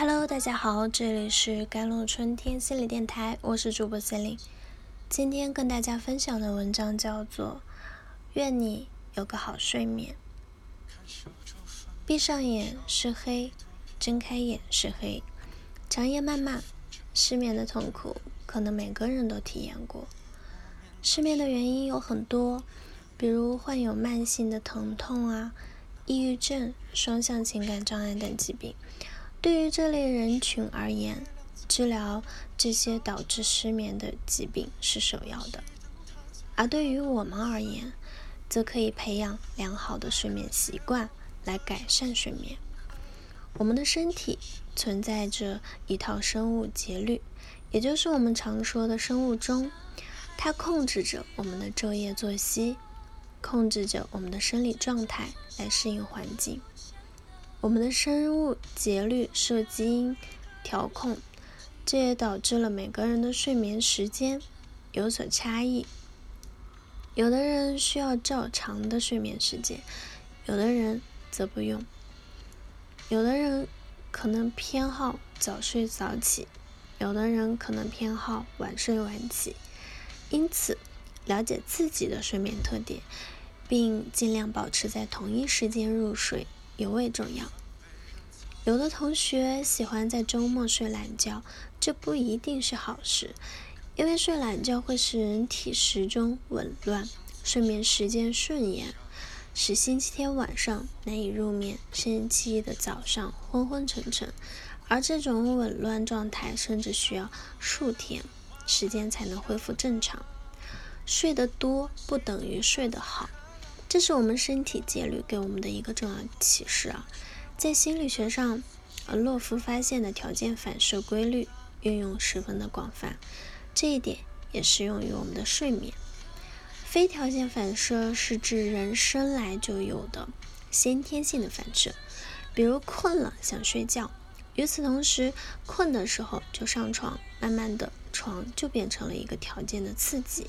Hello，大家好，这里是甘露春天心理电台，我是主播心灵。今天跟大家分享的文章叫做《愿你有个好睡眠》。闭上眼是黑，睁开眼是黑。长夜漫漫，失眠的痛苦可能每个人都体验过。失眠的原因有很多，比如患有慢性的疼痛啊、抑郁症、双向情感障碍等疾病。对于这类人群而言，治疗这些导致失眠的疾病是首要的；而对于我们而言，则可以培养良好的睡眠习惯来改善睡眠。我们的身体存在着一套生物节律，也就是我们常说的生物钟，它控制着我们的昼夜作息，控制着我们的生理状态来适应环境。我们的生物节律受基因调控，这也导致了每个人的睡眠时间有所差异。有的人需要较长的睡眠时间，有的人则不用。有的人可能偏好早睡早起，有的人可能偏好晚睡晚起。因此，了解自己的睡眠特点，并尽量保持在同一时间入睡。尤为重要。有的同学喜欢在周末睡懒觉，这不一定是好事，因为睡懒觉会使人体时钟紊乱，睡眠时间顺延，使星期天晚上难以入眠，星期一的早上昏昏沉沉。而这种紊乱状态甚至需要数天时间才能恢复正常。睡得多不等于睡得好。这是我们身体节律给我们的一个重要启示啊！在心理学上，呃，洛夫发现的条件反射规律运用十分的广泛，这一点也适用于我们的睡眠。非条件反射是指人生来就有的先天性的反射，比如困了想睡觉，与此同时，困的时候就上床，慢慢的床就变成了一个条件的刺激，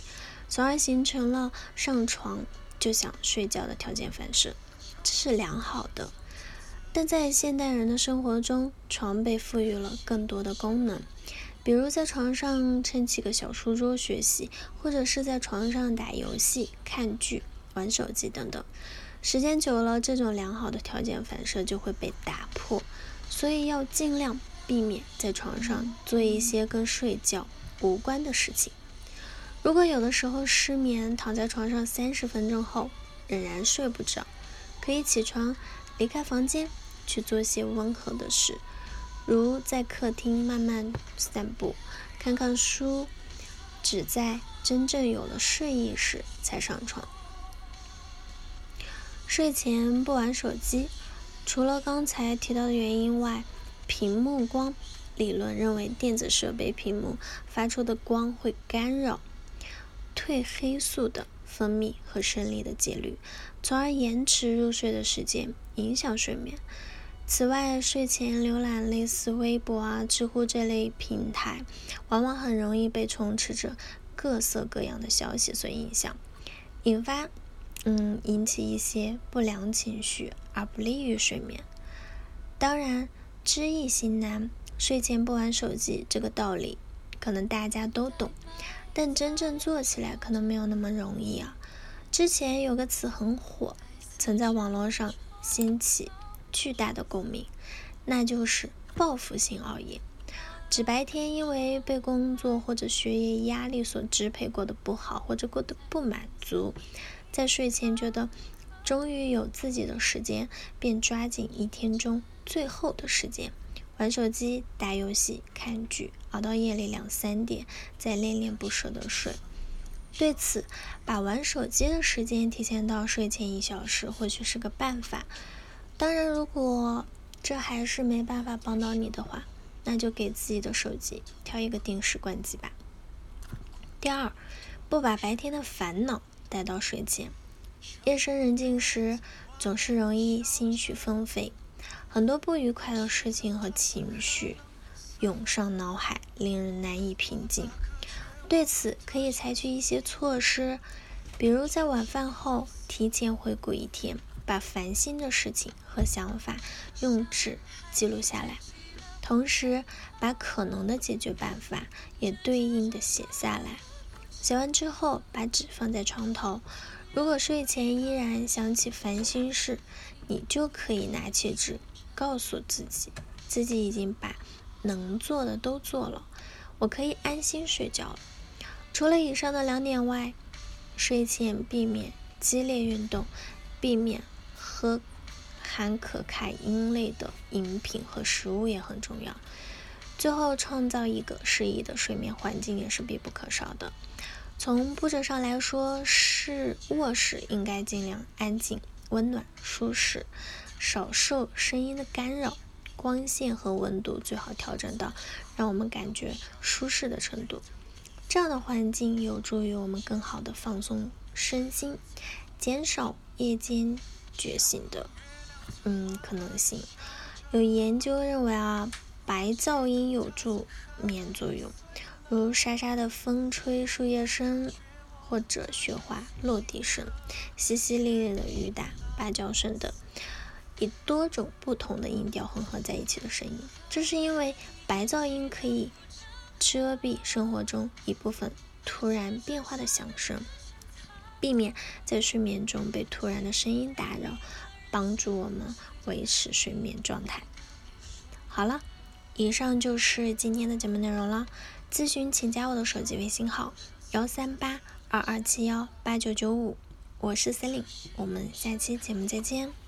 从而形成了上床。就想睡觉的条件反射，这是良好的。但在现代人的生活中，床被赋予了更多的功能，比如在床上撑起个小书桌学习，或者是在床上打游戏、看剧、玩手机等等。时间久了，这种良好的条件反射就会被打破，所以要尽量避免在床上做一些跟睡觉无关的事情。如果有的时候失眠，躺在床上三十分钟后仍然睡不着，可以起床离开房间去做些温和的事，如在客厅慢慢散步、看看书，只在真正有了睡意时才上床。睡前不玩手机，除了刚才提到的原因外，屏幕光理论认为电子设备屏幕发出的光会干扰。褪黑素的分泌和生理的节律，从而延迟入睡的时间，影响睡眠。此外，睡前浏览类似微博啊、知乎这类平台，往往很容易被充斥着各色各样的消息所影响，引发嗯引起一些不良情绪，而不利于睡眠。当然，知易行难，睡前不玩手机这个道理，可能大家都懂。但真正做起来可能没有那么容易啊！之前有个词很火，曾在网络上掀起巨大的共鸣，那就是报复性熬夜。指白天因为被工作或者学业压力所支配过得不好，或者过得不满足，在睡前觉得终于有自己的时间，便抓紧一天中最后的时间。玩手机、打游戏、看剧，熬到夜里两三点，再恋恋不舍的睡。对此，把玩手机的时间提前到睡前一小时，或许是个办法。当然，如果这还是没办法帮到你的话，那就给自己的手机调一个定时关机吧。第二，不把白天的烦恼带到睡前。夜深人静时，总是容易心绪纷飞。很多不愉快的事情和情绪涌上脑海，令人难以平静。对此，可以采取一些措施，比如在晚饭后提前回顾一天，把烦心的事情和想法用纸记录下来，同时把可能的解决办法也对应的写下来。写完之后，把纸放在床头。如果睡前依然想起烦心事，你就可以拿起纸，告诉自己，自己已经把能做的都做了，我可以安心睡觉了。除了以上的两点外，睡前避免激烈运动，避免喝含可卡因类的饮品和食物也很重要。最后，创造一个适宜的睡眠环境也是必不可少的。从布置上来说，是卧室应该尽量安静、温暖、舒适，少受声音的干扰。光线和温度最好调整到让我们感觉舒适的程度。这样的环境有助于我们更好的放松身心，减少夜间觉醒的嗯可能性。有研究认为啊，白噪音有助眠作用。如沙沙的风吹树叶声，或者雪花落地声，淅淅沥沥的雨打、芭蕉声等，以多种不同的音调混合在一起的声音。这是因为白噪音可以遮蔽生活中一部分突然变化的响声，避免在睡眠中被突然的声音打扰，帮助我们维持睡眠状态。好了，以上就是今天的节目内容了。咨询请加我的手机微信号：幺三八二二七幺八九九五，我是 Celine，我们下期节目再见。